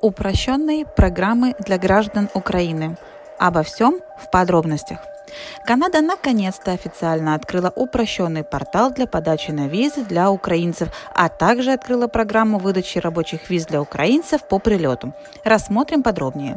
Упрощенные программы для граждан Украины. Обо всем в подробностях. Канада наконец-то официально открыла упрощенный портал для подачи на визы для украинцев, а также открыла программу выдачи рабочих виз для украинцев по прилету. Рассмотрим подробнее.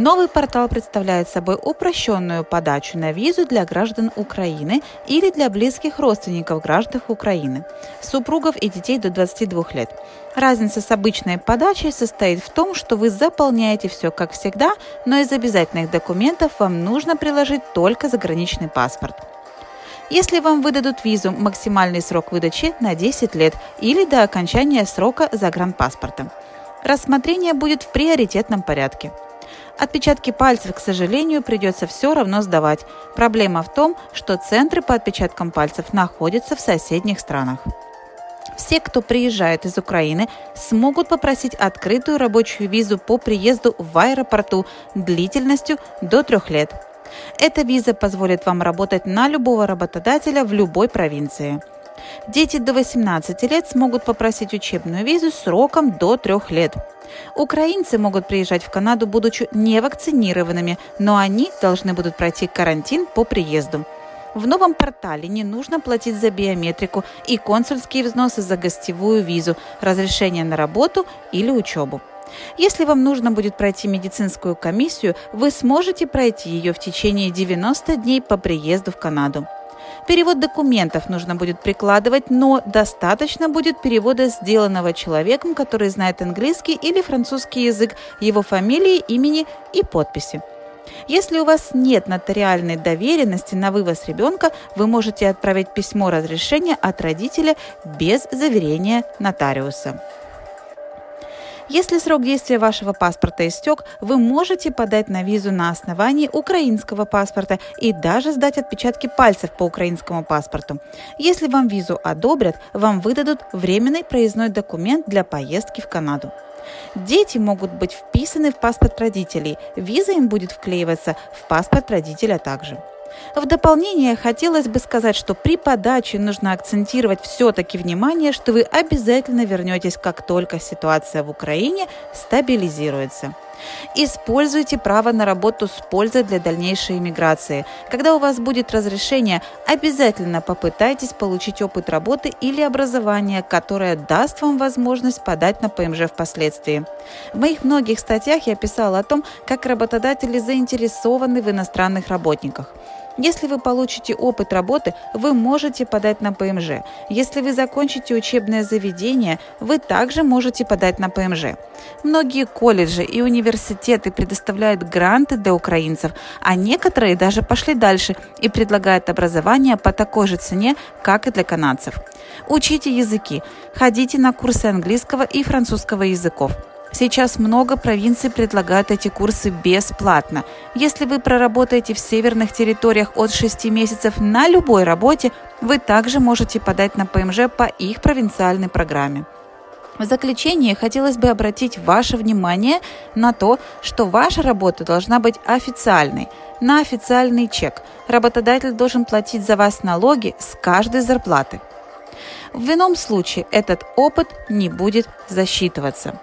Новый портал представляет собой упрощенную подачу на визу для граждан Украины или для близких родственников граждан Украины, супругов и детей до 22 лет. Разница с обычной подачей состоит в том, что вы заполняете все как всегда, но из обязательных документов вам нужно приложить только заграничный паспорт. Если вам выдадут визу, максимальный срок выдачи на 10 лет или до окончания срока загранпаспорта. Рассмотрение будет в приоритетном порядке. Отпечатки пальцев, к сожалению, придется все равно сдавать. Проблема в том, что центры по отпечаткам пальцев находятся в соседних странах. Все, кто приезжает из Украины, смогут попросить открытую рабочую визу по приезду в аэропорту длительностью до трех лет. Эта виза позволит вам работать на любого работодателя в любой провинции. Дети до 18 лет смогут попросить учебную визу сроком до трех лет. Украинцы могут приезжать в Канаду, будучи невакцинированными, но они должны будут пройти карантин по приезду. В новом портале не нужно платить за биометрику и консульские взносы за гостевую визу, разрешение на работу или учебу. Если вам нужно будет пройти медицинскую комиссию, вы сможете пройти ее в течение 90 дней по приезду в Канаду. Перевод документов нужно будет прикладывать, но достаточно будет перевода сделанного человеком, который знает английский или французский язык, его фамилии, имени и подписи. Если у вас нет нотариальной доверенности на вывоз ребенка, вы можете отправить письмо разрешения от родителя без заверения нотариуса. Если срок действия вашего паспорта истек, вы можете подать на визу на основании украинского паспорта и даже сдать отпечатки пальцев по украинскому паспорту. Если вам визу одобрят, вам выдадут временный проездной документ для поездки в Канаду. Дети могут быть вписаны в паспорт родителей, виза им будет вклеиваться в паспорт родителя также. В дополнение хотелось бы сказать, что при подаче нужно акцентировать все-таки внимание, что вы обязательно вернетесь, как только ситуация в Украине стабилизируется. Используйте право на работу с пользой для дальнейшей иммиграции. Когда у вас будет разрешение, обязательно попытайтесь получить опыт работы или образования, которое даст вам возможность подать на ПМЖ впоследствии. В моих многих статьях я писала о том, как работодатели заинтересованы в иностранных работниках. Если вы получите опыт работы, вы можете подать на ПМЖ. Если вы закончите учебное заведение, вы также можете подать на ПМЖ. Многие колледжи и университеты предоставляют гранты для украинцев, а некоторые даже пошли дальше и предлагают образование по такой же цене, как и для канадцев. Учите языки, ходите на курсы английского и французского языков. Сейчас много провинций предлагают эти курсы бесплатно. Если вы проработаете в северных территориях от 6 месяцев на любой работе, вы также можете подать на ПМЖ по их провинциальной программе. В заключение хотелось бы обратить ваше внимание на то, что ваша работа должна быть официальной, на официальный чек. Работодатель должен платить за вас налоги с каждой зарплаты. В ином случае этот опыт не будет засчитываться.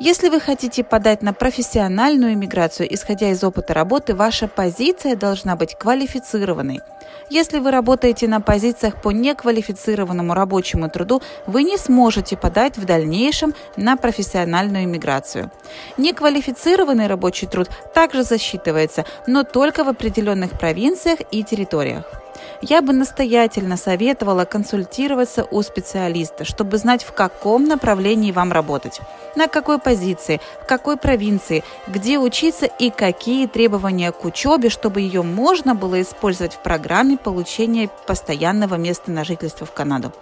Если вы хотите подать на профессиональную иммиграцию, исходя из опыта работы, ваша позиция должна быть квалифицированной. Если вы работаете на позициях по неквалифицированному рабочему труду, вы не сможете подать в дальнейшем на профессиональную иммиграцию. Неквалифицированный рабочий труд также засчитывается, но только в определенных провинциях и территориях. Я бы настоятельно советовала консультироваться у специалиста, чтобы знать, в каком направлении вам работать, на какой позиции, в какой провинции, где учиться и какие требования к учебе, чтобы ее можно было использовать в программе получения постоянного места на жительство в Канаду.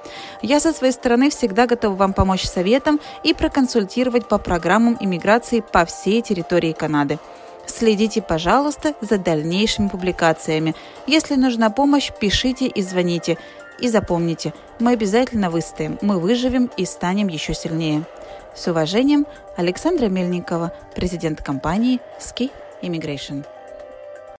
Я со своей стороны всегда готова вам помочь советом и проконсультировать по программам иммиграции по всей территории Канады. Следите, пожалуйста, за дальнейшими публикациями. Если нужна помощь, пишите и звоните. И запомните, мы обязательно выстоим, мы выживем и станем еще сильнее. С уважением, Александра Мельникова, президент компании Ski Immigration.